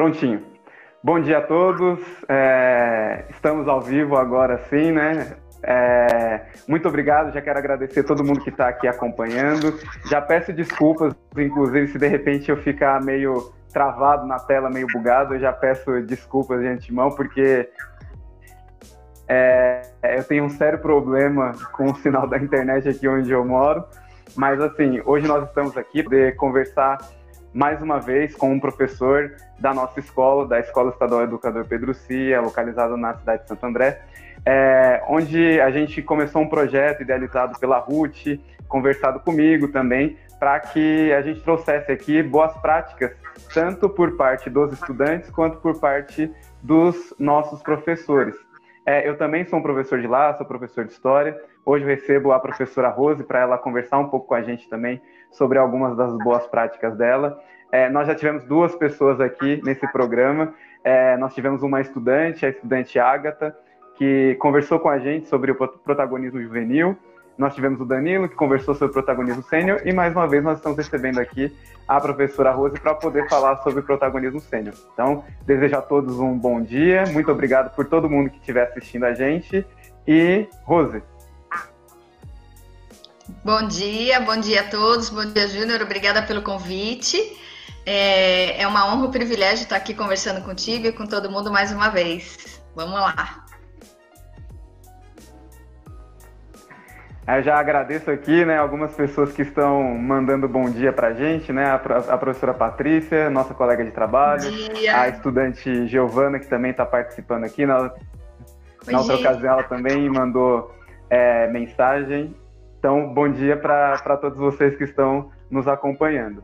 Prontinho. Bom dia a todos. É, estamos ao vivo agora sim, né? É, muito obrigado, já quero agradecer todo mundo que está aqui acompanhando. Já peço desculpas, inclusive, se de repente eu ficar meio travado na tela, meio bugado, eu já peço desculpas de antemão, porque é, eu tenho um sério problema com o sinal da internet aqui onde eu moro. Mas assim, hoje nós estamos aqui para conversar mais uma vez com um professor da nossa escola, da Escola Estadual Educador Pedro Cia, localizada na cidade de Santo André, é, onde a gente começou um projeto idealizado pela Ruth, conversado comigo também, para que a gente trouxesse aqui boas práticas, tanto por parte dos estudantes quanto por parte dos nossos professores. É, eu também sou um professor de lá, sou professor de História. Hoje recebo a professora Rose para ela conversar um pouco com a gente também sobre algumas das boas práticas dela. É, nós já tivemos duas pessoas aqui nesse programa. É, nós tivemos uma estudante, a estudante Ágata, que conversou com a gente sobre o protagonismo juvenil. Nós tivemos o Danilo, que conversou sobre o protagonismo sênior, e mais uma vez nós estamos recebendo aqui a professora Rose para poder falar sobre o protagonismo sênior. Então, desejo a todos um bom dia, muito obrigado por todo mundo que estiver assistindo a gente, e Rose. Bom dia, bom dia a todos, bom dia Júnior, obrigada pelo convite. É, é uma honra e um privilégio estar aqui conversando contigo e com todo mundo mais uma vez. Vamos lá. Eu já agradeço aqui, né, algumas pessoas que estão mandando bom dia para a gente, né, a, professora Patrícia, nossa colega de trabalho, a estudante Giovana, que também está participando aqui, na, na outra ocasião ela também mandou é, mensagem. Então, bom dia para todos vocês que estão nos acompanhando.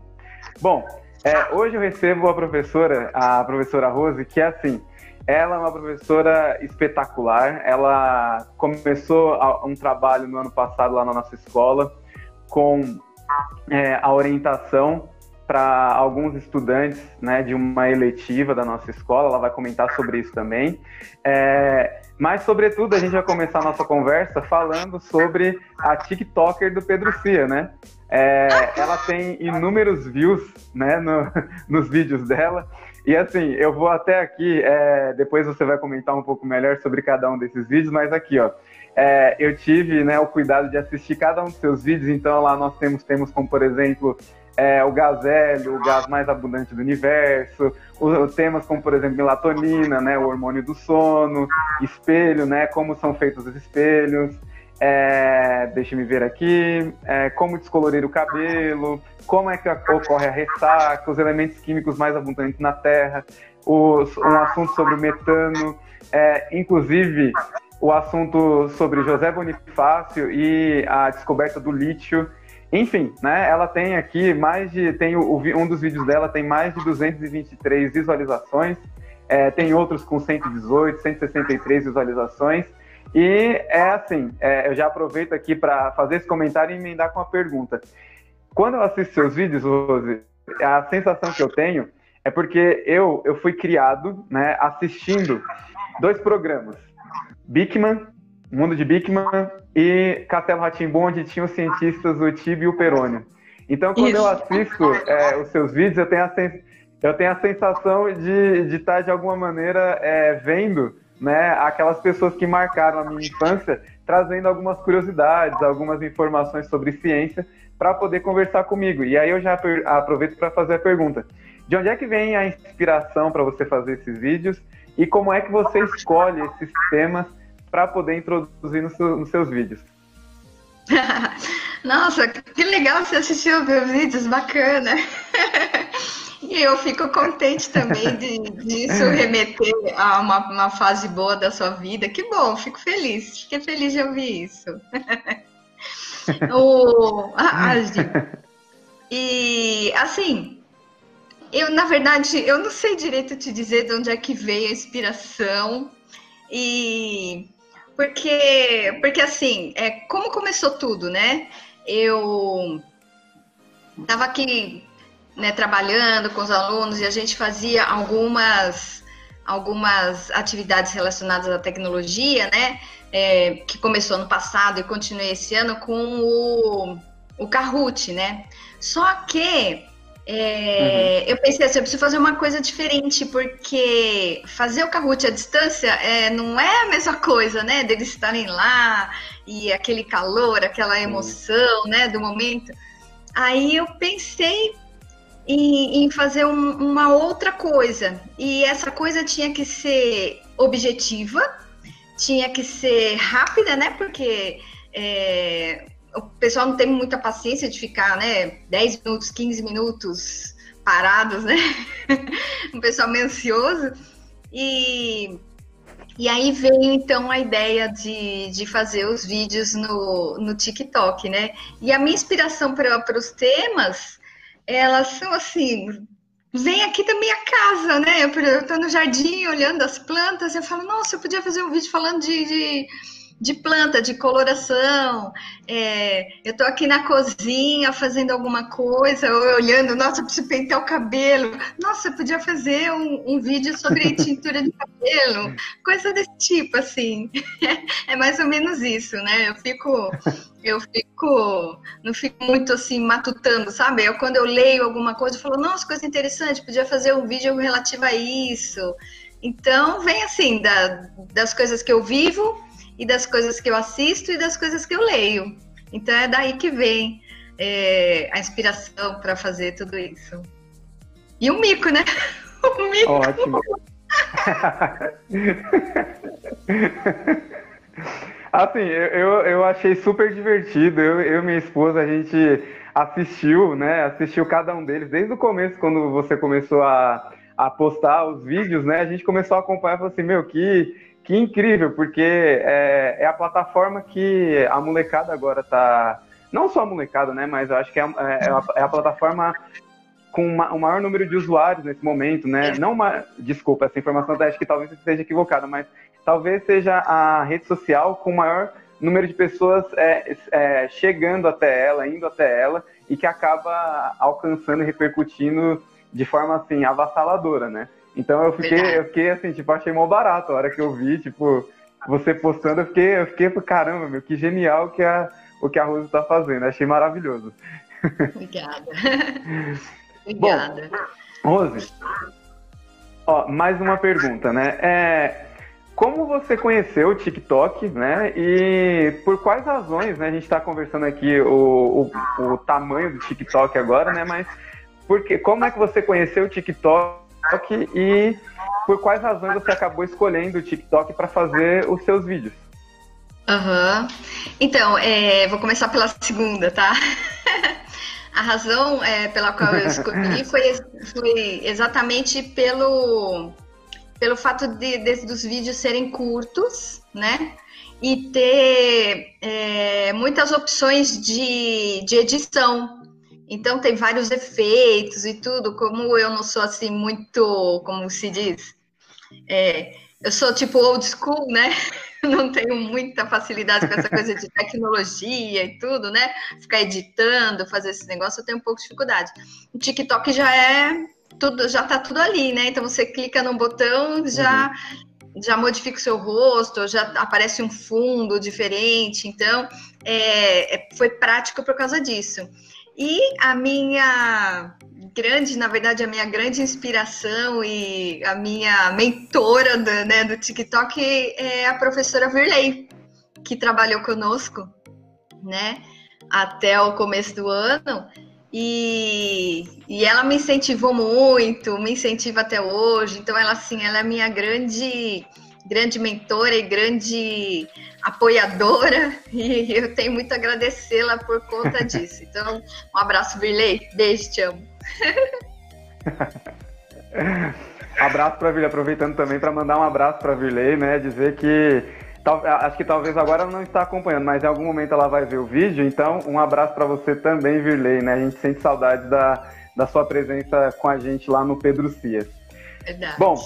Bom, é, hoje eu recebo a professora, a professora Rose, que é assim, ela é uma professora espetacular. Ela começou um trabalho no ano passado lá na nossa escola com é, a orientação para alguns estudantes né, de uma eletiva da nossa escola. Ela vai comentar sobre isso também. É, mas, sobretudo, a gente vai começar a nossa conversa falando sobre a TikToker do Pedro Cia, né? É, ela tem inúmeros views né, no, nos vídeos dela. E assim, eu vou até aqui, é, depois você vai comentar um pouco melhor sobre cada um desses vídeos, mas aqui, ó, é, eu tive né, o cuidado de assistir cada um dos seus vídeos, então lá nós temos temas como, por exemplo, é, o gazélio, o gás mais abundante do universo, os, temas como, por exemplo, melatonina, né, o hormônio do sono, espelho, né, como são feitos os espelhos, é, deixa me ver aqui, é, como descolorir o cabelo, como é que ocorre a ressaca, os elementos químicos mais abundantes na Terra, os, um assunto sobre o metano, é, inclusive o assunto sobre José Bonifácio e a descoberta do lítio. Enfim, né, ela tem aqui mais de. Tem o, um dos vídeos dela tem mais de 223 visualizações, é, tem outros com 118, 163 visualizações. E é assim, é, eu já aproveito aqui para fazer esse comentário e emendar com uma pergunta. Quando eu assisto seus vídeos, Rose, a sensação que eu tenho é porque eu, eu fui criado né, assistindo dois programas. Bikman, Mundo de Bikman e Castelo Ratimbom, onde tinham os cientistas o Tibi e o Perônio. Então, quando Isso. eu assisto é, os seus vídeos, eu tenho a, sens eu tenho a sensação de, de estar, de alguma maneira, é, vendo né, aquelas pessoas que marcaram a minha infância, trazendo algumas curiosidades, algumas informações sobre ciência para poder conversar comigo. E aí eu já aproveito para fazer a pergunta: de onde é que vem a inspiração para você fazer esses vídeos e como é que você escolhe esses temas para poder introduzir no seu, nos seus vídeos? Nossa, que legal você assistiu meus vídeos, bacana. E eu fico contente também de, disso remeter a uma, uma, fase boa da sua vida. Que bom, fico feliz. Fiquei feliz de ouvir isso. o, a, e assim, eu na verdade eu não sei direito te dizer de onde é que veio a inspiração e porque porque assim é como começou tudo, né? Eu estava aqui né, trabalhando com os alunos e a gente fazia algumas algumas atividades relacionadas à tecnologia, né? É, que começou no passado e continua esse ano com o, o Kahoot, né? Só que É, uhum. Eu pensei assim, eu preciso fazer uma coisa diferente, porque fazer o Kahoot à distância é, não é a mesma coisa, né? Deles estarem lá e aquele calor, aquela emoção, uhum. né, do momento. Aí eu pensei em, em fazer um, uma outra coisa. E essa coisa tinha que ser objetiva, tinha que ser rápida, né? Porque é, o pessoal não tem muita paciência de ficar, né, 10 minutos, 15 minutos parados, né? um pessoal meio ansioso. E, e aí veio então a ideia de, de fazer os vídeos no, no TikTok, né? E a minha inspiração para os temas, elas são assim, vem aqui da minha casa, né? Eu estou no jardim olhando as plantas, eu falo, nossa, eu podia fazer um vídeo falando de, de de planta, de coloração. É, eu estou aqui na cozinha fazendo alguma coisa, olhando, nossa, eu preciso pentear o cabelo. Nossa, eu podia fazer um, um vídeo sobre tintura de cabelo, coisa desse tipo, assim. É mais ou menos isso, né? Eu fico, eu fico, não fico muito assim matutando, sabe? Eu quando eu leio alguma coisa, eu falo, nossa, coisa interessante, podia fazer um vídeo relativo a isso. Então, vem assim, da, das coisas que eu vivo e das coisas que eu assisto e das coisas que eu leio. Então é daí que vem é, a inspiração para fazer tudo isso. E o mico, né? O mico. Ótimo. assim, eu, eu achei super divertido. Eu, eu e minha esposa, a gente assistiu, né? Assistiu cada um deles desde o começo, quando você começou a, a postar os vídeos, né? A gente começou a acompanhar e falou assim, meu, que que incrível, porque é, é, a plataforma que a molecada agora tá. Não só a molecada, né? Mas eu acho que é, é, é a, é a, plataforma com uma, o maior número de usuários nesse momento, né? Não uma. Desculpa, essa informação acho que talvez esteja equivocada, mas talvez seja a rede social com o maior número de pessoas é, é, chegando até ela, indo até ela, e que acaba alcançando e repercutindo de forma assim avassaladora, né? Então eu fiquei, eu fiquei assim, tipo, achei mal barato a hora que eu vi, tipo, você postando, eu fiquei, eu fiquei, caramba, meu, que genial que a, o que a Rose tá fazendo, achei maravilhoso. Obrigada. Obrigada. Bom, Rose, ó, mais uma pergunta, né? É, como você conheceu o TikTok, né? E por quais razões, né? A gente está conversando aqui o, o, o, tamanho do TikTok agora, né? Mas porque, como é que você conheceu o TikTok? TikTok e por quais razões você acabou escolhendo o TikTok para fazer os seus vídeos? Uhum. Então, é, vou começar pela segunda, tá? A razão é, pela qual eu escolhi foi, foi exatamente pelo, pelo fato de, de, dos vídeos serem curtos, né? E ter é, muitas opções de, de edição. Então tem vários efeitos e tudo. Como eu não sou assim muito, como se diz, é, eu sou tipo old school, né? Não tenho muita facilidade com essa coisa de tecnologia e tudo, né? Ficar editando, fazer esse negócio, eu tenho um pouco de dificuldade. O TikTok já é tudo, já tá tudo ali, né? Então você clica no botão, já uhum. já modifica o seu rosto, já aparece um fundo diferente. Então é, é foi prático por causa disso. E a minha grande, na verdade, a minha grande inspiração e a minha mentora do, né, do TikTok é a professora Virley, que trabalhou conosco, né, até o começo do ano. E, e ela me incentivou muito, me incentiva até hoje. Então, ela, assim, ela é minha grande grande mentora e grande apoiadora e eu tenho muito a agradecê-la por conta disso. Então, um abraço, Virley. Beijo, te amo. abraço para Virley, aproveitando também para mandar um abraço para Virley, né? Dizer que acho que talvez agora ela não está acompanhando, mas em algum momento ela vai ver o vídeo. Então, um abraço para você também, Virley, né? A gente sente saudade da, da sua presença com a gente lá no Pedro Cias. Verdade. Bom,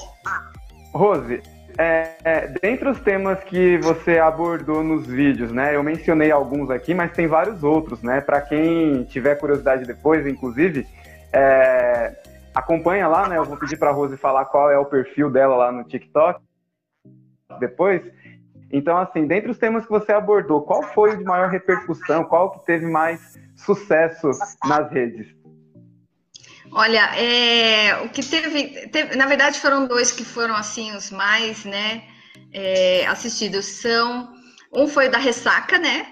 Rose, é, é, dentre os temas que você abordou nos vídeos, né? Eu mencionei alguns aqui, mas tem vários outros, né? Para quem tiver curiosidade depois, inclusive, é, acompanha lá, né? Eu vou pedir para a Rose falar qual é o perfil dela lá no TikTok depois. Então, assim, dentre os temas que você abordou, qual foi o de maior repercussão? Qual que teve mais sucesso nas redes? Olha, é, o que teve, teve, na verdade foram dois que foram assim os mais, né, é, assistidos. São um foi da ressaca, né,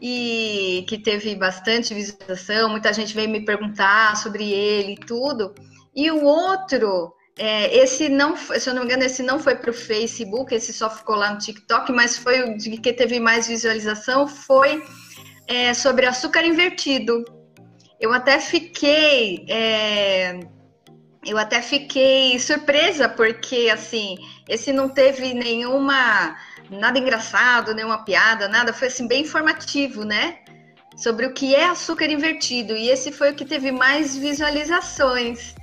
e que teve bastante visualização. Muita gente veio me perguntar sobre ele e tudo. E o outro, é, esse não, se eu não me engano, esse não foi para o Facebook, esse só ficou lá no TikTok, mas foi o que teve mais visualização, foi é, sobre açúcar invertido. Eu até fiquei. É, eu até fiquei surpresa, porque assim, esse não teve nenhuma. nada engraçado, nenhuma piada, nada, foi assim, bem informativo, né? Sobre o que é açúcar invertido. E esse foi o que teve mais visualizações.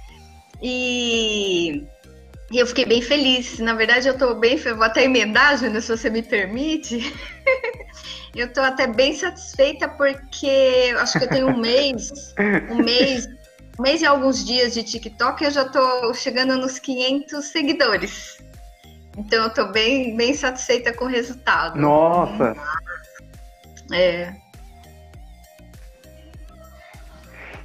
E, e eu fiquei bem feliz. Na verdade, eu tô bem. Vou até emendar, Júnior, se você me permite. Eu estou até bem satisfeita porque acho que eu tenho um mês, um mês, um mês e alguns dias de TikTok, eu já estou chegando nos 500 seguidores. Então eu estou bem, bem satisfeita com o resultado. Nossa. É.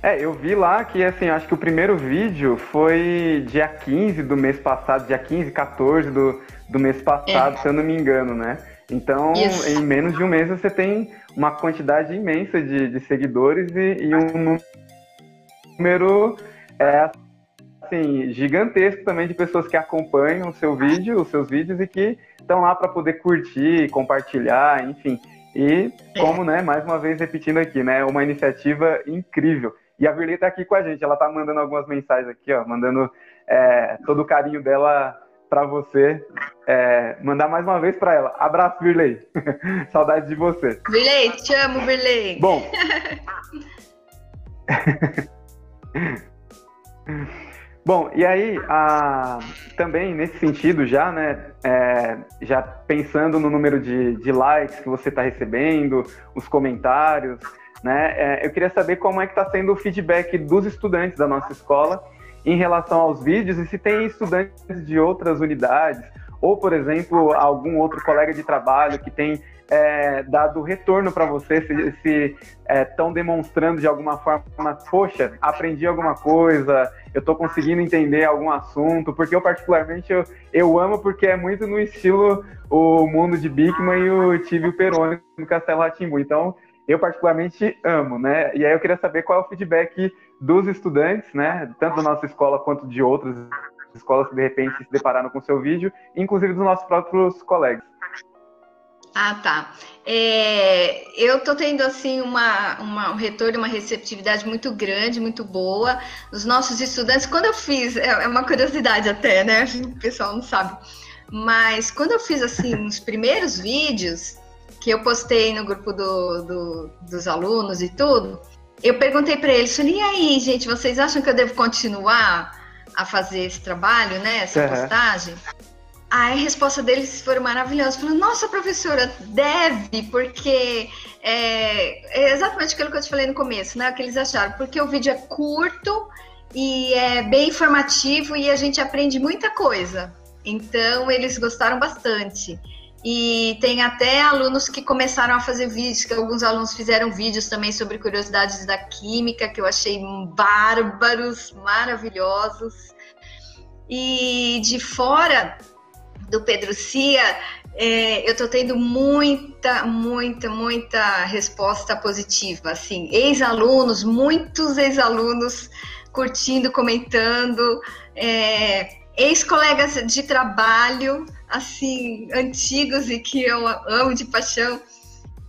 É, eu vi lá que, assim, acho que o primeiro vídeo foi dia 15 do mês passado, dia 15, 14 do, do mês passado, é. se eu não me engano, né? Então, Isso. em menos de um mês, você tem uma quantidade imensa de, de seguidores e, e, um número é, assim, gigantesco também de pessoas que acompanham o seu vídeo, os seus vídeos e que estão lá para poder curtir, compartilhar, enfim. E como, né, mais uma vez repetindo aqui, né, uma iniciativa incrível. E a Virley está aqui com a gente, ela está mandando algumas mensagens aqui, ó, mandando é, todo o carinho dela para você. É, mandar mais uma vez para ela. Abraço, Virley. Saudade de você. Virley, te amo, Virley. Bom. Bom, e aí, a, também nesse sentido já, né, é, já pensando no número de, de likes que você está recebendo, os comentários, né, é, eu queria saber como é que está sendo o feedback dos estudantes da nossa escola em relação aos vídeos e se tem estudantes de outras unidades ou, por exemplo, algum outro colega de trabalho que tem é, dado retorno para você, se estão é, demonstrando de alguma forma, poxa, aprendi alguma coisa, eu estou conseguindo entender algum assunto, porque eu particularmente eu, eu amo porque é muito no estilo o mundo de Bigman e o Tívio Peroni no Castelo Ratimbu. Então, eu particularmente amo, né? E aí eu queria saber qual é o feedback dos estudantes, né? Tanto da nossa escola quanto de outras escolas que de repente se depararam com o seu vídeo, inclusive dos nossos próprios colegas. Ah, tá. É, eu tô tendo assim uma, uma, um retorno, uma receptividade muito grande, muito boa. Os nossos estudantes, quando eu fiz, é, é uma curiosidade até, né? O pessoal não sabe. Mas quando eu fiz assim os primeiros vídeos que eu postei no grupo do, do, dos alunos e tudo, eu perguntei para eles, falei, e aí, gente, vocês acham que eu devo continuar a fazer esse trabalho, né? Essa uhum. postagem? Aí a resposta deles foi maravilhosa. Falando, nossa, professora, deve, porque é, é, exatamente aquilo que eu te falei no começo, né? O que eles acharam, porque o vídeo é curto e é bem informativo e a gente aprende muita coisa. Então, eles gostaram bastante. E tem até alunos que começaram a fazer vídeos, que alguns alunos fizeram vídeos também sobre curiosidades da química, que eu achei bárbaros, maravilhosos. E de fora do Pedro Cia, é, eu estou tendo muita, muita, muita resposta positiva. Assim, ex-alunos, muitos ex-alunos curtindo, comentando, é, ex-colegas de trabalho assim, antigos e que eu amo de paixão,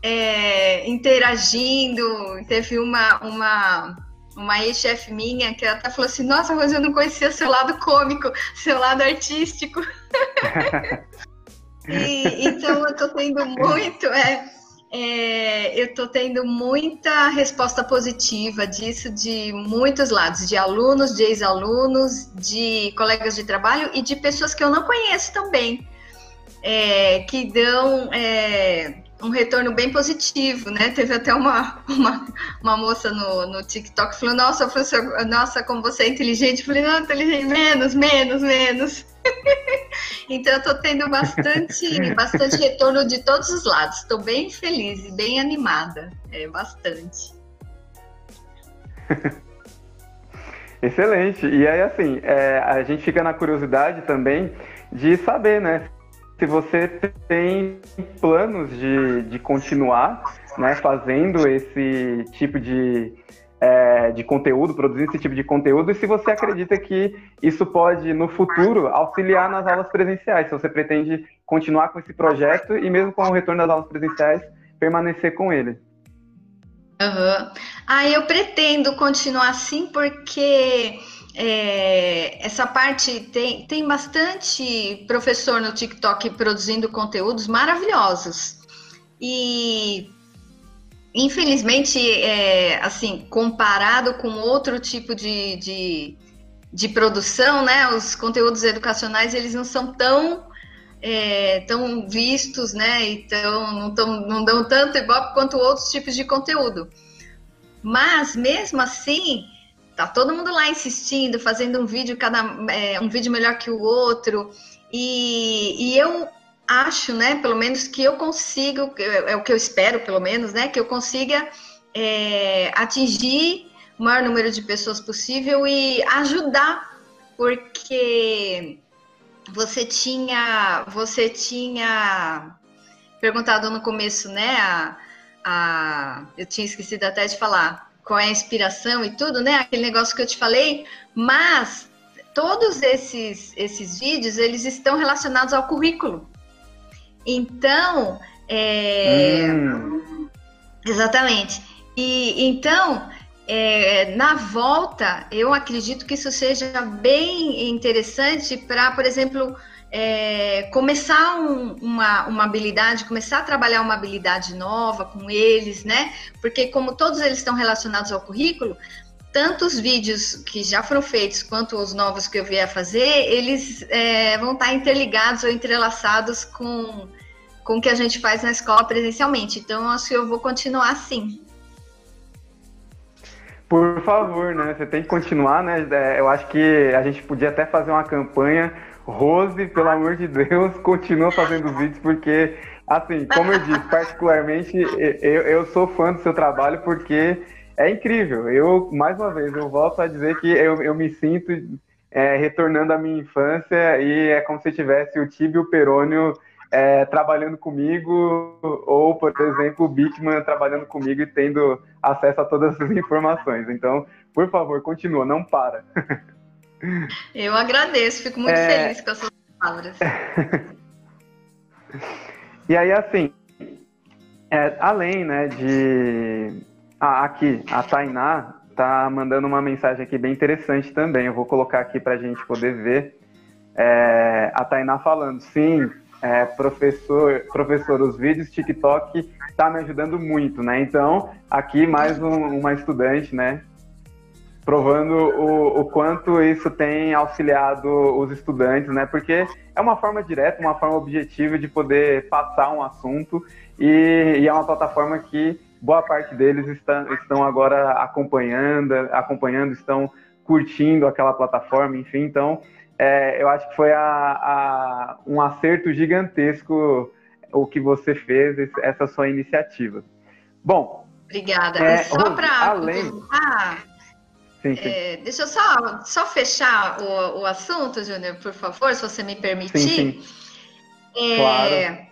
é, interagindo. Teve uma, uma, uma ex-chefe minha que até falou assim: Nossa, Rose, eu não conhecia seu lado cômico, seu lado artístico. e, então, eu tô tendo muito. É, é, eu estou tendo muita resposta positiva disso de muitos lados, de alunos, de ex-alunos, de colegas de trabalho e de pessoas que eu não conheço também é, que dão é, um retorno bem positivo, né? Teve até uma, uma, uma moça no, no TikTok falou, nossa, professor, nossa, como você é inteligente. Eu falei, não, inteligente, menos, menos, menos. então eu tô tendo bastante, bastante retorno de todos os lados. Estou bem feliz e bem animada. É bastante. Excelente. E aí, assim, é, a gente fica na curiosidade também de saber, né? Se você tem planos de, de continuar né, fazendo esse tipo de, é, de conteúdo, produzindo esse tipo de conteúdo, e se você acredita que isso pode, no futuro, auxiliar nas aulas presenciais, se você pretende continuar com esse projeto e mesmo com o retorno das aulas presenciais, permanecer com ele. Uhum. Ah, eu pretendo continuar assim porque é, essa parte tem, tem bastante professor no TikTok produzindo conteúdos maravilhosos. E infelizmente, é, assim, comparado com outro tipo de, de, de, produção, né? Os conteúdos educacionais eles não são tão é, tão vistos, né? Então não, tão, não dão tanto igual quanto outros tipos de conteúdo. Mas mesmo assim, tá todo mundo lá insistindo, fazendo um vídeo cada é, um vídeo melhor que o outro. E, e eu acho, né, pelo menos que eu consigo, é, é o que eu espero, pelo menos, né, que eu consiga é, atingir o maior número de pessoas possível e ajudar, porque você tinha, você tinha perguntado no começo, né? A, a, eu tinha esquecido até de falar qual é a inspiração e tudo, né? Aquele negócio que eu te falei, mas todos esses, esses vídeos eles estão relacionados ao currículo. Então, é, hum. exatamente. E então é, na volta, eu acredito que isso seja bem interessante para, por exemplo, é, começar um, uma, uma habilidade, começar a trabalhar uma habilidade nova com eles, né? Porque como todos eles estão relacionados ao currículo, tanto os vídeos que já foram feitos quanto os novos que eu vier a fazer, eles é, vão estar interligados ou entrelaçados com, com o que a gente faz na escola presencialmente. Então, acho que eu vou continuar assim. Por favor, né? Você tem que continuar, né? É, eu acho que a gente podia até fazer uma campanha. Rose, pelo amor de Deus, continua fazendo vídeos, porque, assim, como eu disse, particularmente, eu, eu sou fã do seu trabalho porque é incrível. Eu, mais uma vez, eu volto a dizer que eu, eu me sinto é, retornando à minha infância e é como se tivesse o Tibio Perônio é, trabalhando comigo, ou, por exemplo, o Bitman trabalhando comigo e tendo acesso a todas as informações. Então, por favor, continua, não para. Eu agradeço, fico muito é... feliz com essas palavras. e aí, assim, é, além né, de. Ah, aqui, a Tainá tá mandando uma mensagem aqui bem interessante também. Eu vou colocar aqui para a gente poder ver. É, a Tainá falando, sim, é, professor, professor, os vídeos TikTok está me ajudando muito, né? Então, aqui mais um, uma estudante, né? Provando o, o quanto isso tem auxiliado os estudantes, né? Porque é uma forma direta, uma forma objetiva de poder passar um assunto e, e é uma plataforma que boa parte deles estão, estão agora acompanhando, acompanhando, estão curtindo aquela plataforma, enfim, então é, eu acho que foi a, a, um acerto gigantesco o que você fez, essa sua iniciativa. Bom. Obrigada. É, só para além... Sim, sim. É, deixa eu só, só fechar o, o assunto, Júnior, por favor, se você me permitir. Sim. É, claro.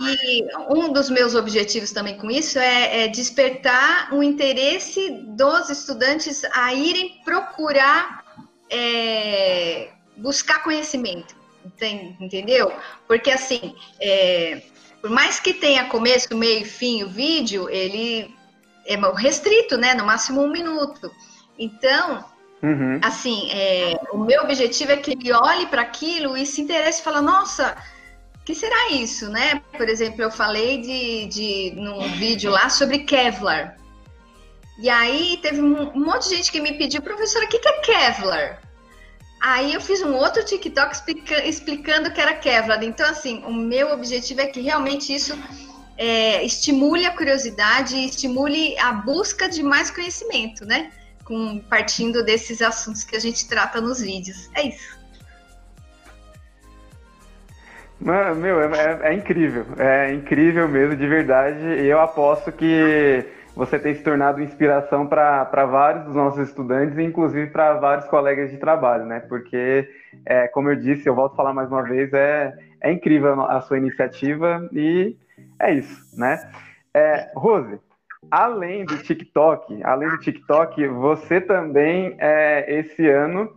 E um dos meus objetivos também com isso é, é, despertar o interesse dos estudantes a irem procurar é, buscar conhecimento, entendeu? Porque assim, é, por mais que tenha começo, meio e fim o vídeo, ele é restrito, né? No máximo um minuto. Então, uhum. assim, é, o meu objetivo é que ele olhe para aquilo e se interesse e fala, nossa, que será isso, né? Por exemplo, eu falei de, de num vídeo lá sobre Kevlar. E aí teve um, um monte de gente que me pediu, professora, o que, que é Kevlar? Aí eu fiz um outro TikTok explica, explicando que era Kevlar. Então, assim, o meu objetivo é que realmente isso é, estimule a curiosidade estimule a busca de mais conhecimento, né? Com, partindo desses assuntos que a gente trata nos vídeos. É isso. Meu, é, é, é incrível. É incrível mesmo, de verdade. E eu aposto que você tem se tornado inspiração para vários dos nossos estudantes, inclusive para vários colegas de trabalho, né? Porque, é, como eu disse, eu volto a falar mais uma vez, é, é incrível a sua iniciativa e é isso, né? É, Rose, além do TikTok, além do TikTok, você também, é, esse ano,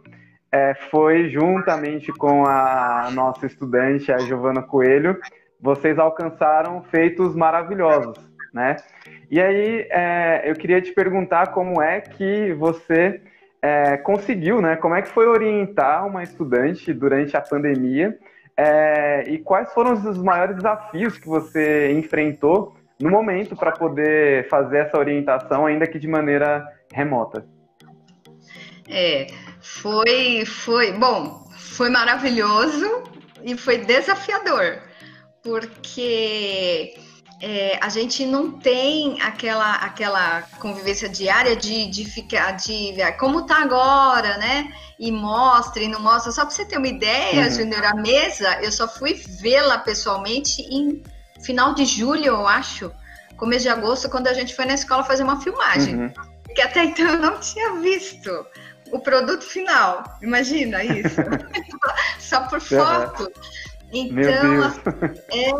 é, foi juntamente com a nossa estudante, a Giovana Coelho, vocês alcançaram feitos maravilhosos, né? E aí é, eu queria te perguntar como é que você é, conseguiu, né? Como é que foi orientar uma estudante durante a pandemia é, e quais foram os maiores desafios que você enfrentou no momento para poder fazer essa orientação, ainda que de maneira remota? É, foi, foi, bom, foi maravilhoso e foi desafiador, porque é, a gente não tem aquela, aquela convivência diária de, de ficar, de como tá agora, né? E mostra e não mostra. Só para você ter uma ideia, uhum. Júnior, a mesa, eu só fui vê-la pessoalmente em final de julho, eu acho, começo de agosto, quando a gente foi na escola fazer uma filmagem. Uhum. Que até então eu não tinha visto o produto final. Imagina isso. Só por foto. Então, é,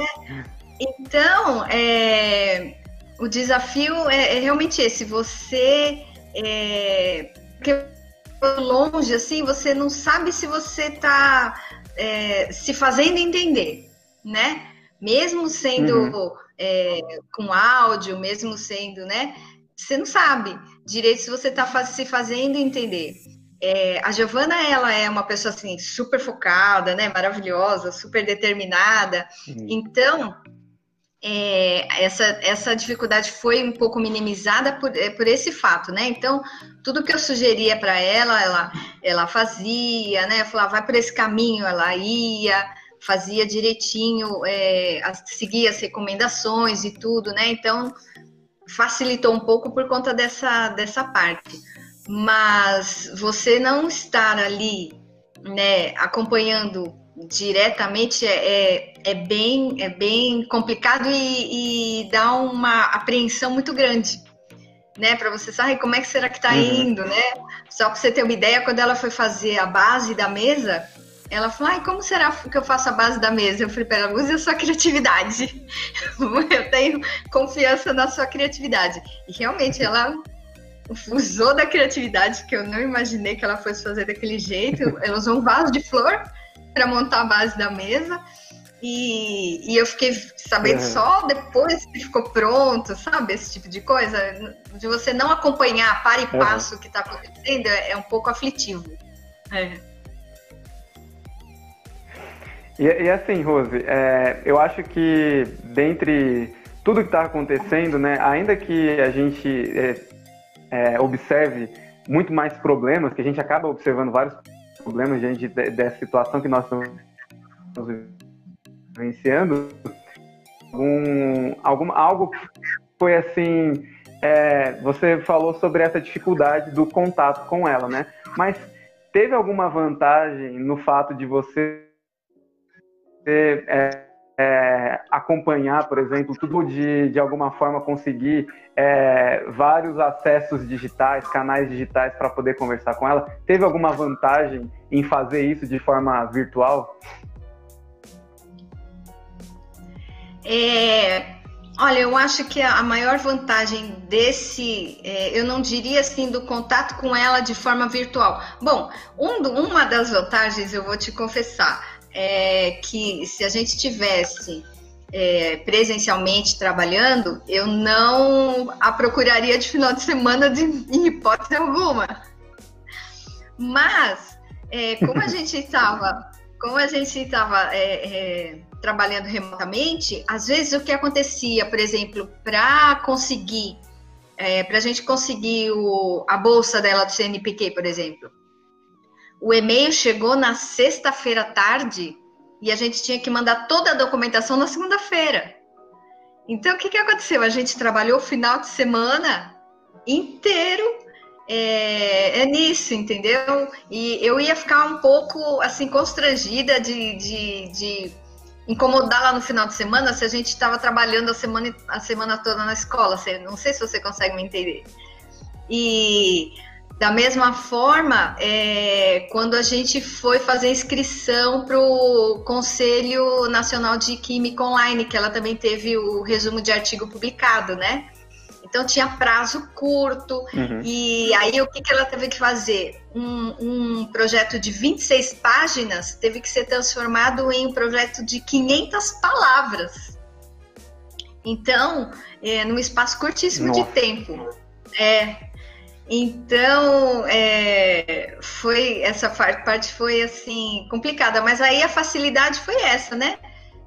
então é, o desafio é, é, realmente esse. Você é, longe assim, você não sabe se você está é, se fazendo entender, né? Mesmo sendo uhum. é, com áudio, mesmo sendo, né? Você não sabe direito se você está se fazendo entender. É, a Giovana, ela é uma pessoa assim super focada, né? Maravilhosa, super determinada. Uhum. Então, é, essa, essa dificuldade foi um pouco minimizada por, é, por esse fato, né? Então, tudo que eu sugeria para ela, ela, ela fazia, né? Falava, vai por esse caminho, ela ia, fazia direitinho, é, seguia as recomendações e tudo, né? Então, facilitou um pouco por conta dessa, dessa parte. Mas você não estar ali, né, acompanhando diretamente é, é, é bem, é bem complicado e, e dá uma apreensão muito grande. Né, para você saber como é que será que está uhum. indo, né? Só para você ter uma ideia, quando ela foi fazer a base da mesa, ela falou, ai, como será que eu faço a base da mesa? Eu falei para ela, use a sua criatividade. eu tenho confiança na sua criatividade. E realmente ela usou da criatividade que eu não imaginei que ela fosse fazer daquele jeito. Ela usou um vaso de flor para montar a base da mesa. E, e eu fiquei sabendo uhum. só depois que ficou pronto, sabe? Esse tipo de coisa. De você não acompanhar para e passo uhum. o que está acontecendo é, é, um pouco aflitivo. É. E, e, assim, Rose, é, eu acho que dentre tudo que está acontecendo, né, ainda que a gente é, é, observe muito mais problemas, que a gente acaba observando vários problemas diante dessa situação que nós estamos vivenciando, algum, algum, algo foi assim, é, você falou sobre essa dificuldade do contato com ela, né? Mas teve alguma vantagem no fato de você ter, é, é, acompanhar, por exemplo, tudo de, de alguma forma conseguir é, vários acessos digitais, canais digitais para poder conversar com ela? Teve alguma vantagem em fazer isso de forma virtual? É, olha, eu acho que a maior vantagem desse, é, eu não diria assim, do contato com ela de forma virtual. Bom, um, uma das vantagens, eu vou te confessar, é, que se a gente tivesse é, presencialmente trabalhando, eu não a procuraria de final de semana de, em hipótese alguma. Mas, é, como a gente estava como a gente estava é, é, trabalhando remotamente, às vezes o que acontecia, por exemplo, para conseguir, é, para a gente conseguir o, a bolsa dela do CNPq, por exemplo, o e-mail chegou na sexta-feira tarde e a gente tinha que mandar toda a documentação na segunda-feira. Então, o que, que aconteceu? A gente trabalhou o final de semana inteiro é, é, nisso, entendeu? E eu ia ficar um pouco, assim, constrangida de, de, de incomodar lá no final de semana se a gente estava trabalhando a semana, a semana toda na escola. Não sei se você consegue me entender. E da mesma forma, é, quando a gente foi fazer inscrição para o Conselho Nacional de Química Online, que ela também teve o resumo de artigo publicado, né? Então tinha prazo curto, uhum. e aí o que, que ela teve que fazer? Um, um, projeto de 26 páginas teve que ser transformado em um projeto de 500 palavras. Então, é, num espaço curtíssimo Nossa. de tempo. É. Então, é, foi essa parte foi assim complicada, mas aí a facilidade foi essa, né?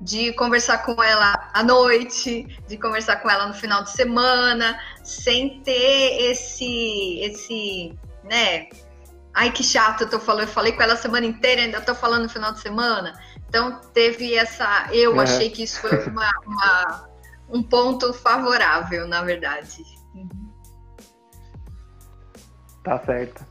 de conversar com ela à noite, de conversar com ela no final de semana, sem ter esse, esse, né? Ai, que chato, eu tô falando, eu falei com ela a semana inteira, ainda tô falando no final de semana. Então teve essa. Eu é. achei que isso foi uma, uma, um ponto favorável, na verdade. Tá certo.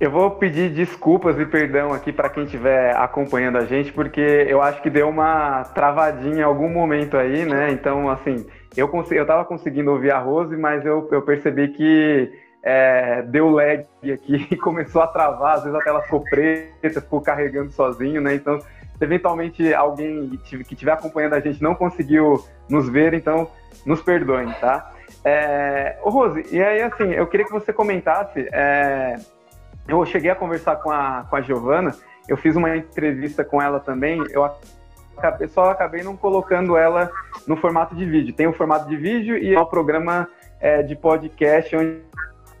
Eu vou pedir desculpas e perdão aqui para quem estiver acompanhando a gente, porque eu acho que deu uma travadinha em algum momento aí, né? Então, assim, eu estava conseguindo ouvir a Rose, mas eu, eu percebi que é, deu lag aqui e começou a travar, às vezes até ela ficou preta, ficou carregando sozinho, né? Então, se eventualmente alguém que estiver acompanhando a gente não conseguiu nos ver, então nos perdoem, tá? É, ô Rose, e aí assim, eu queria que você comentasse. É, eu cheguei a conversar com a, com a Giovana, eu fiz uma entrevista com ela também, eu acabei, só acabei não colocando ela no formato de vídeo. Tem o formato de vídeo e é o programa é, de podcast onde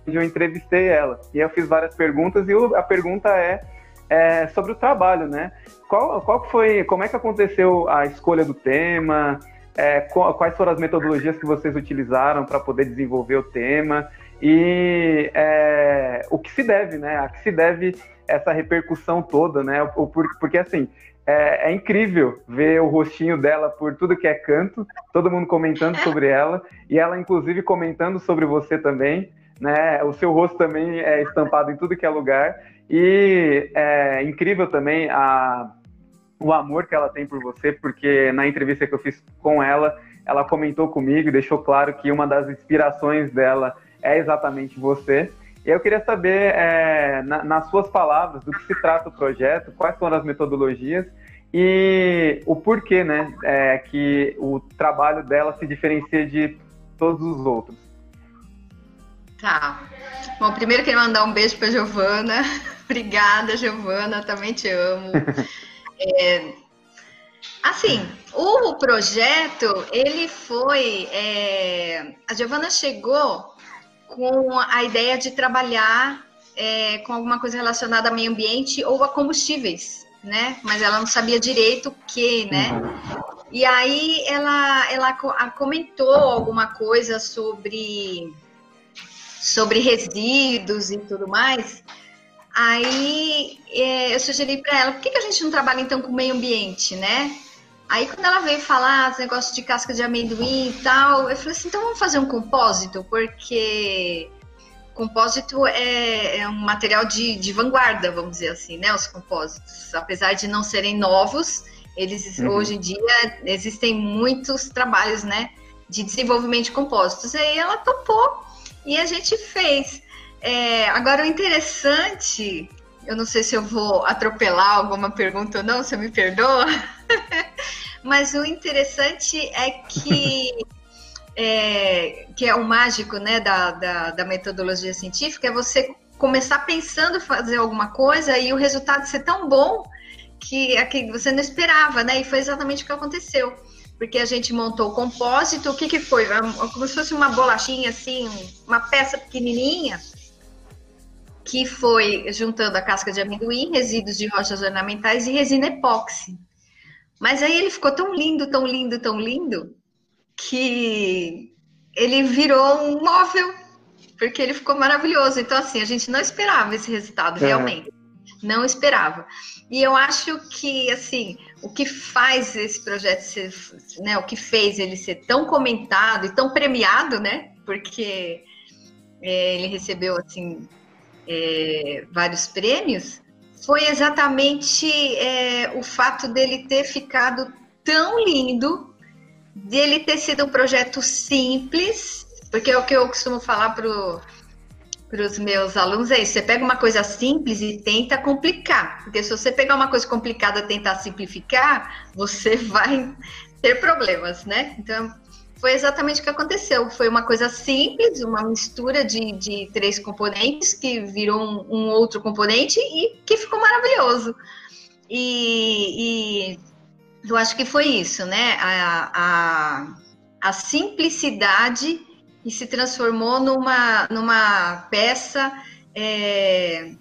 eu entrevistei ela. E eu fiz várias perguntas e a pergunta é, é sobre o trabalho, né? Qual, qual foi, como é que aconteceu a escolha do tema? É, quais foram as metodologias que vocês utilizaram para poder desenvolver o tema? e é, o que se deve, né? A que se deve essa repercussão toda, né? Porque assim é, é, incrível ver o rostinho dela por tudo que é canto, todo mundo comentando sobre ela e ela inclusive comentando sobre você também, né? O seu rosto também é estampado em tudo que é lugar e é incrível também a o amor que ela tem por você, porque na entrevista que eu fiz com ela, ela comentou comigo e deixou claro que uma das inspirações dela é exatamente você. E eu queria saber, é, na, nas suas palavras, do que se trata o projeto, quais são as metodologias e o porquê, né, é, que o trabalho dela se diferencia de todos os outros. Tá. Bom, primeiro queria mandar um beijo para Giovana. Obrigada, Giovana, também te amo. é, assim, o projeto, ele foi. É, a Giovana chegou com a ideia de trabalhar é, com alguma coisa relacionada a meio ambiente ou a combustíveis, né? Mas ela não sabia direito o que, né? Uhum. E aí ela, ela comentou alguma coisa sobre, sobre resíduos e tudo mais. Aí é, eu sugeri para ela, por que, que a gente não trabalha então com meio ambiente, né? Aí quando ela veio falar os negócios de casca de amendoim e tal, eu falei assim, então vamos fazer um compósito, porque compósito é, é um material de, de, vanguarda, vamos dizer assim, né? Os compósitos, apesar de não serem novos, eles uhum. hoje em dia existem muitos trabalhos, né, de desenvolvimento de compósitos. Aí ela topou e a gente fez. É, agora o interessante, eu não sei se eu vou atropelar alguma pergunta ou não, você me perdoa. Mas o interessante é que é, que é o mágico né, da, da, da, metodologia científica, é você começar pensando fazer alguma coisa e o resultado ser tão bom que, é que você não esperava, né? E foi exatamente o que aconteceu. Porque a gente montou o compósito, o que, que foi? Como se fosse uma bolachinha assim, uma peça pequenininha, que foi juntando a casca de amendoim, resíduos de rochas ornamentais e resina epóxi. Mas aí ele ficou tão lindo, tão lindo, tão lindo, que ele virou um móvel, porque ele ficou maravilhoso. Então, assim, a gente não esperava esse resultado, é. realmente. Não esperava. E eu acho que, assim, o que faz esse projeto ser, né, o que fez ele ser tão comentado e tão premiado, né, porque é, ele recebeu, assim, é, vários prêmios, foi exatamente é, o fato dele ter ficado tão lindo, dele ter sido um projeto simples, porque é o que eu costumo falar para para os meus alunos é isso: você pega uma coisa simples e tenta complicar. Porque se você pegar uma coisa complicada e tentar simplificar, você vai ter problemas, né? Então, foi exatamente o que aconteceu. Foi uma coisa simples, uma mistura de, de três componentes que virou um, um, outro componente e que ficou maravilhoso. E, e eu acho que foi isso, né? A, a, a simplicidade e se transformou numa, numa peça é,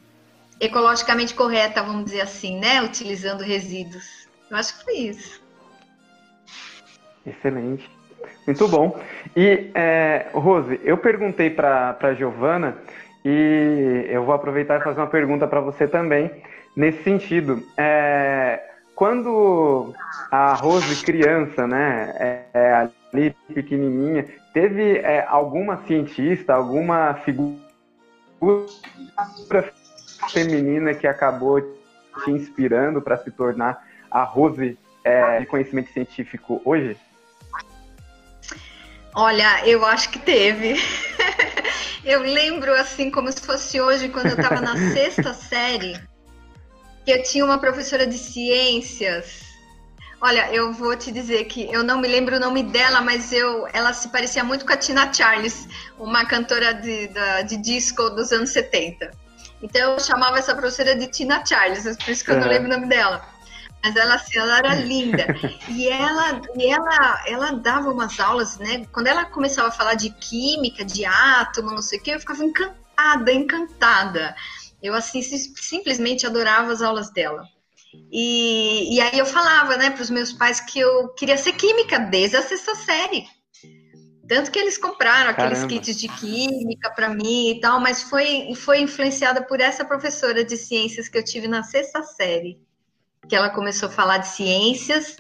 ecologicamente correta, vamos dizer assim, né? Utilizando resíduos. Eu acho que foi isso. Excelente. Muito bom. E, é, Rose, eu perguntei para a Giovana e eu vou aproveitar e fazer uma pergunta para você também, nesse sentido. É, quando a Rose criança, né, é, é ali pequenininha, teve é, alguma cientista, alguma figura feminina que acabou te inspirando para se tornar a Rose é, de conhecimento científico hoje? Olha, eu acho que teve. eu lembro assim como se fosse hoje, quando eu estava na sexta série, que eu tinha uma professora de ciências Olha, eu vou te dizer que eu não me lembro o nome dela, mas eu, ela se parecia muito com a Tina Charles, uma cantora de, de, de disco dos anos 70. Então eu chamava essa professora de Tina Charles, por isso que eu não é. lembro o nome dela. Mas ela, assim, ela era linda. E ela, e ela, ela dava umas aulas, né? Quando ela começava a falar de química, de átomo, não sei o quê, eu ficava encantada, encantada. Eu, assim, simplesmente adorava as aulas dela. E, e aí eu falava, né, para os meus pais que eu queria ser química desde a sexta série. Tanto que eles compraram Caramba. aqueles kits de química para mim e tal, mas foi, foi influenciada por essa professora de ciências que eu tive na sexta série. Que ela começou a falar de ciências,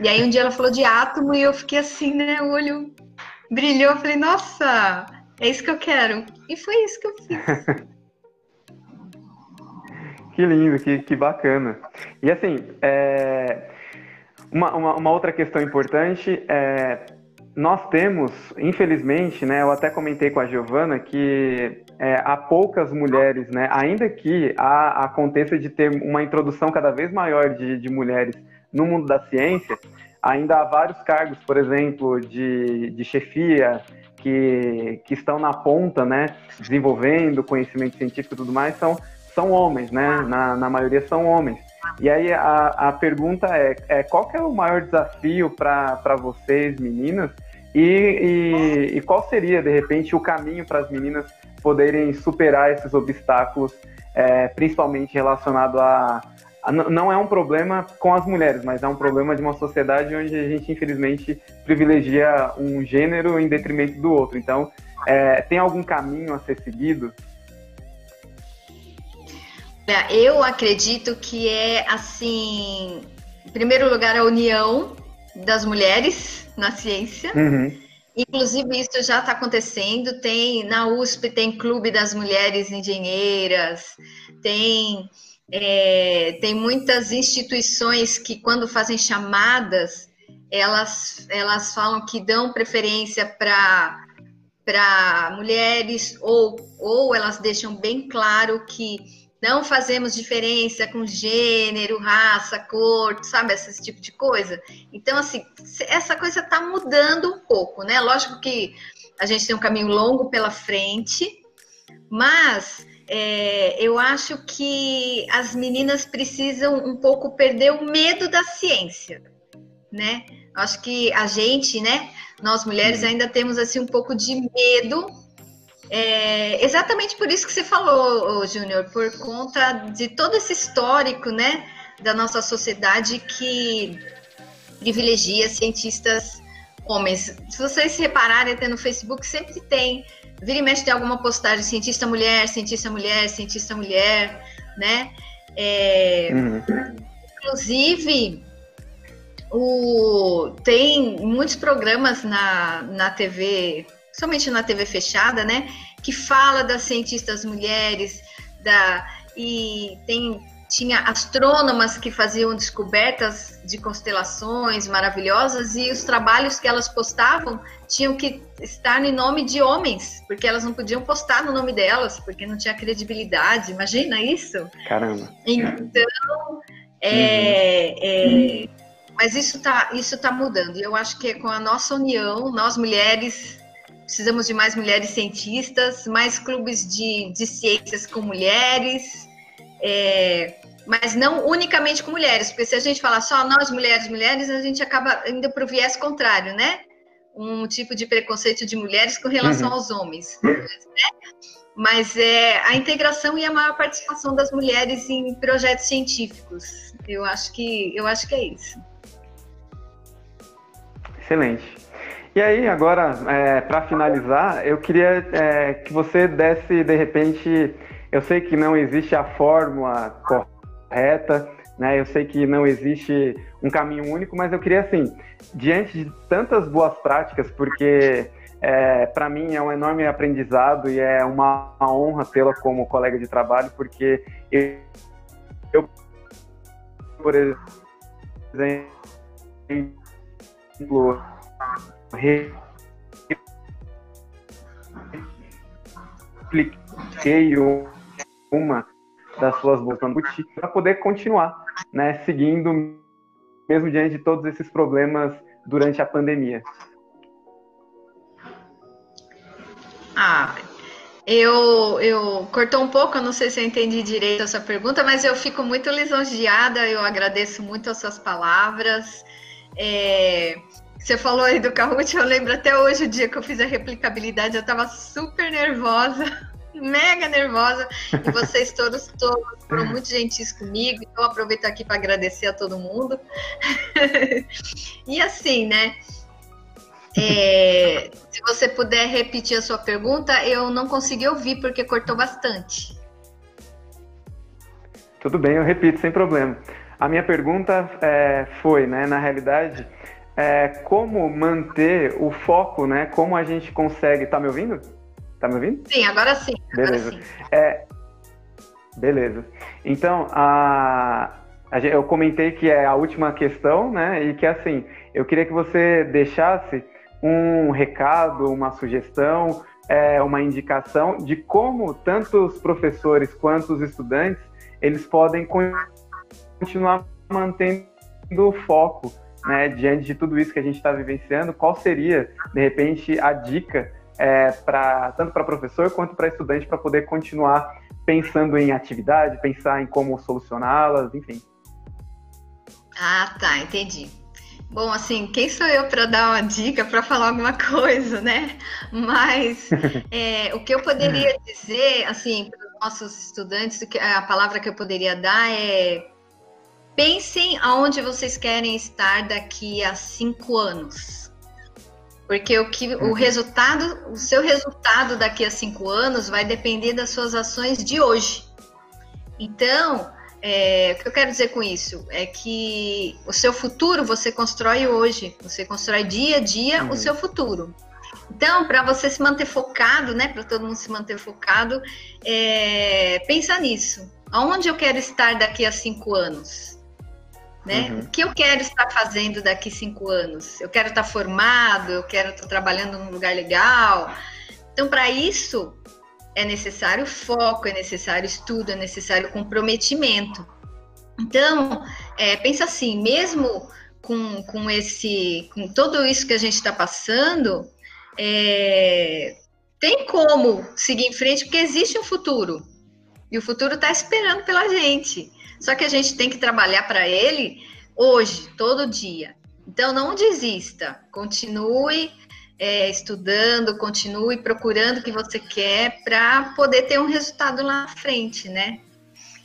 e aí um dia ela falou de átomo e eu fiquei assim, né? O olho brilhou, eu falei, nossa, é isso que eu quero. E foi isso que eu fiz. Que lindo, que, que bacana. E assim, é, uma, uma, uma, outra questão importante é nós temos, infelizmente, né, eu até comentei com a Giovana que é, há poucas mulheres, né, ainda que aconteça de ter uma introdução cada vez maior de, de mulheres no mundo da ciência, ainda há vários cargos, por exemplo, de, de chefia, que, que estão na ponta, né, desenvolvendo conhecimento científico e tudo mais, são são homens, né? Na, na maioria são homens. E aí a, a pergunta é, é qual é o maior desafio para vocês, meninas? E, e, e, qual seria, de repente, o caminho para as meninas poderem superar esses obstáculos, é, principalmente relacionado a, a, Não é um problema com as mulheres, mas é um problema de uma sociedade onde a gente, infelizmente, privilegia um gênero em detrimento do outro. Então, é, tem algum caminho a ser seguido? Eu acredito que é assim, em primeiro lugar, a união das mulheres na ciência. Uhum. Inclusive, isso já está acontecendo. Tem na USP tem clube das mulheres engenheiras, tem é, tem muitas instituições que, quando fazem chamadas, elas, elas falam que dão preferência para para mulheres ou, ou elas deixam bem claro que não fazemos diferença com gênero, raça, cor, sabe, esse tipo de coisa. Então, assim, essa coisa está mudando um pouco, né? Lógico que a gente tem um caminho longo pela frente, mas é, eu acho que as meninas precisam um pouco perder o medo da ciência, né? Acho que a gente, né, nós mulheres ainda temos assim um pouco de medo é, exatamente por isso que você falou, Júnior, por conta de todo esse histórico, né, da nossa sociedade que privilegia cientistas homens. Se vocês repararem até no Facebook, sempre tem, vira e mexe tem alguma postagem, cientista mulher, cientista mulher, cientista mulher, né? É, uhum. Inclusive, o, tem muitos programas na, na TV somente na TV fechada, né? Que fala das cientistas mulheres, da e tem tinha astrônomas que faziam descobertas de constelações maravilhosas e os trabalhos que elas postavam tinham que estar em nome de homens, porque elas não podiam postar no nome delas, porque não tinha credibilidade. Imagina isso? Caramba. Então, é, é, mas isso está isso tá mudando. E eu acho que é com a nossa união, nós mulheres precisamos de mais mulheres cientistas, mais clubes de, de ciências com mulheres. É, mas não unicamente com mulheres, porque se a gente falar só nós mulheres, mulheres, a gente acaba indo para o viés contrário, né? Um tipo de preconceito de mulheres com relação uhum. aos homens. Né? Mas é a integração e a maior participação das mulheres em projetos científicos. Eu acho que eu acho que é isso. Excelente. E aí, agora, é, para finalizar, eu queria é, que você desse, de repente, eu sei que não existe a fórmula correta né? Eu sei que não existe um caminho único, mas eu queria assim, diante de tantas boas práticas, porque é, para mim é um enorme aprendizado e é uma honra tê-la como colega de trabalho, porque eu, eu por exemplo, repliquei uma das suas bolsas para poder continuar, né, seguindo mesmo diante de todos esses problemas durante a pandemia. Ah, eu, eu cortou um pouco, eu não sei se eu entendi direito a sua pergunta, mas eu fico muito lisonjeada, eu agradeço muito as suas palavras. É, você falou aí do Kahoot, eu lembro até hoje o dia que eu fiz a replicabilidade, eu estava super nervosa mega nervosa e vocês todos, todos foram muito gentis comigo, então aproveito aqui para agradecer a todo mundo. e assim, né? É, se você puder repetir a sua pergunta, eu não consegui ouvir porque cortou bastante. Tudo bem, eu repito sem problema. A minha pergunta é, foi, né, na realidade, é, como manter o foco, né? Como a gente consegue. Tá me ouvindo? Tá me ouvindo? Sim, agora sim. Agora beleza. Sim. É, beleza. Então, a, a, eu comentei que é a última questão, né? E que assim, eu queria que você deixasse um recado, uma sugestão, é, uma indicação de como tanto os professores quanto os estudantes eles podem continuar mantendo o foco né, diante de tudo isso que a gente está vivenciando. Qual seria, de repente, a dica é, pra, tanto para professor quanto para estudante para poder continuar pensando em atividade, pensar em como solucioná-las, enfim. Ah, tá, entendi. Bom, assim, quem sou eu para dar uma dica, para falar alguma coisa, né? Mas é, o que eu poderia dizer, assim, para os nossos estudantes, a palavra que eu poderia dar é pensem aonde vocês querem estar daqui a cinco anos porque o que o uhum. resultado, o seu resultado daqui a cinco anos vai depender das suas ações de hoje. Então, é, o que eu quero dizer com isso é que o seu futuro você constrói hoje, você constrói dia a dia uhum. o seu futuro. Então, para você se manter focado, né, para todo mundo se manter focado, é, pensa nisso. Aonde eu quero estar daqui a cinco anos? Né? Uhum. O que eu quero estar fazendo daqui cinco anos? Eu quero estar formado, eu quero estar trabalhando num lugar legal. Então, para isso, é necessário foco, é necessário estudo, é necessário comprometimento. Então, é, pensa assim, mesmo com, com esse, com tudo isso que a gente está passando, é, tem como seguir em frente, porque existe um futuro. E o futuro está esperando pela gente. Só que a gente tem que trabalhar para ele hoje, todo dia. Então, não desista, continue é, estudando, continue procurando o que você quer para poder ter um resultado lá na frente, né?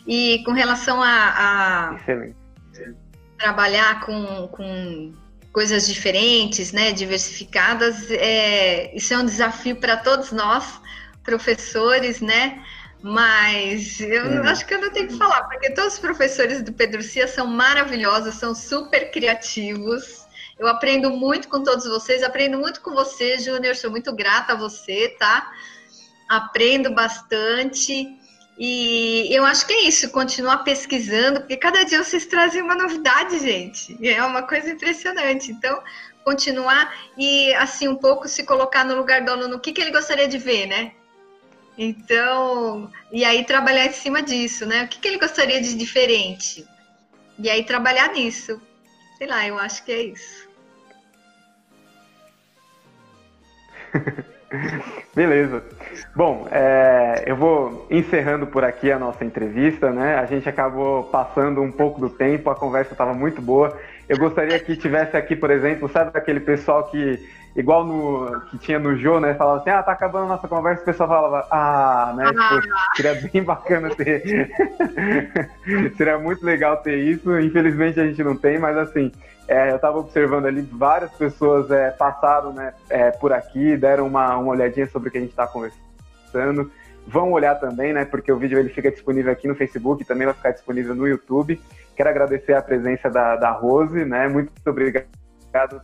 E com relação a, a trabalhar com, com coisas diferentes, né, diversificadas, é, isso é um desafio para todos nós, professores, né? Mas eu hum. acho que eu não tenho que falar, porque todos os professores do Pedro Cia são maravilhosos, são super criativos. Eu aprendo muito com todos vocês, aprendo muito com você, Júnior. Sou muito grata a você, tá? Aprendo bastante E eu acho que é isso, continuar pesquisando, porque cada dia vocês trazem uma novidade, gente. É uma coisa impressionante. Então, continuar e, assim, um pouco se colocar no lugar do aluno, o que, que ele gostaria de ver, né? Então, e aí trabalhar em cima disso, né? O que, que ele gostaria de diferente? E aí trabalhar nisso. Sei lá, eu acho que é isso. Beleza. Bom, é, eu vou encerrando por aqui a nossa entrevista, né? A gente acabou passando um pouco do tempo, a conversa estava muito boa. Eu gostaria que tivesse aqui, por exemplo, sabe aquele pessoal que, igual no que tinha no Jô, né? Falava assim, ah, tá acabando a nossa conversa, o pessoal falava, ah, né? Ah. seria bem bacana ter. seria muito legal ter isso. Infelizmente a gente não tem, mas assim, é, eu estava observando ali, várias pessoas é, passaram né, é, por aqui, deram uma, uma olhadinha sobre o que a gente está conversando. Vão olhar também, né? Porque o vídeo ele fica disponível aqui no Facebook, também vai ficar disponível no YouTube. Quero agradecer a presença da, da Rose, né? Muito obrigado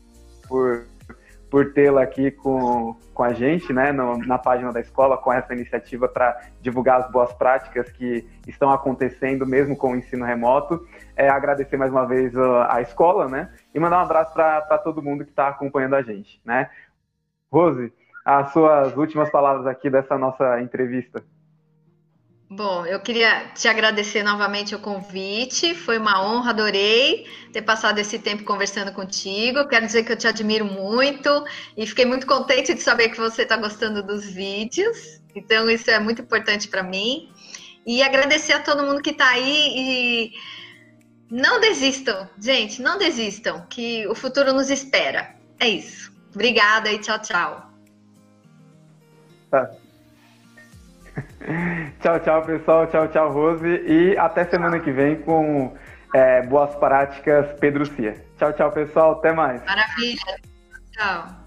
por, por tê-la aqui com, com a gente, né? No, na página da escola, com essa iniciativa para divulgar as boas práticas que estão acontecendo mesmo com o ensino remoto é, agradecer mais uma vez a, a escola, né? E mandar um abraço para todo mundo que está acompanhando a gente, né? Rose, as suas últimas palavras aqui dessa nossa entrevista. Bom, eu queria te agradecer novamente o convite, foi uma honra, adorei ter passado esse tempo conversando contigo. Quero dizer que eu te admiro muito e fiquei muito contente de saber que você está gostando dos vídeos, então isso é muito importante para mim. E agradecer a todo mundo que está aí e não desistam, gente, não desistam, que o futuro nos espera. É isso. Obrigada e tchau, tchau. Tá. tchau, tchau, pessoal. Tchau, tchau, Rose. E até semana que vem com é, Boas Práticas Pedro Cia. Tchau, tchau, pessoal. Até mais. Maravilha. Tchau.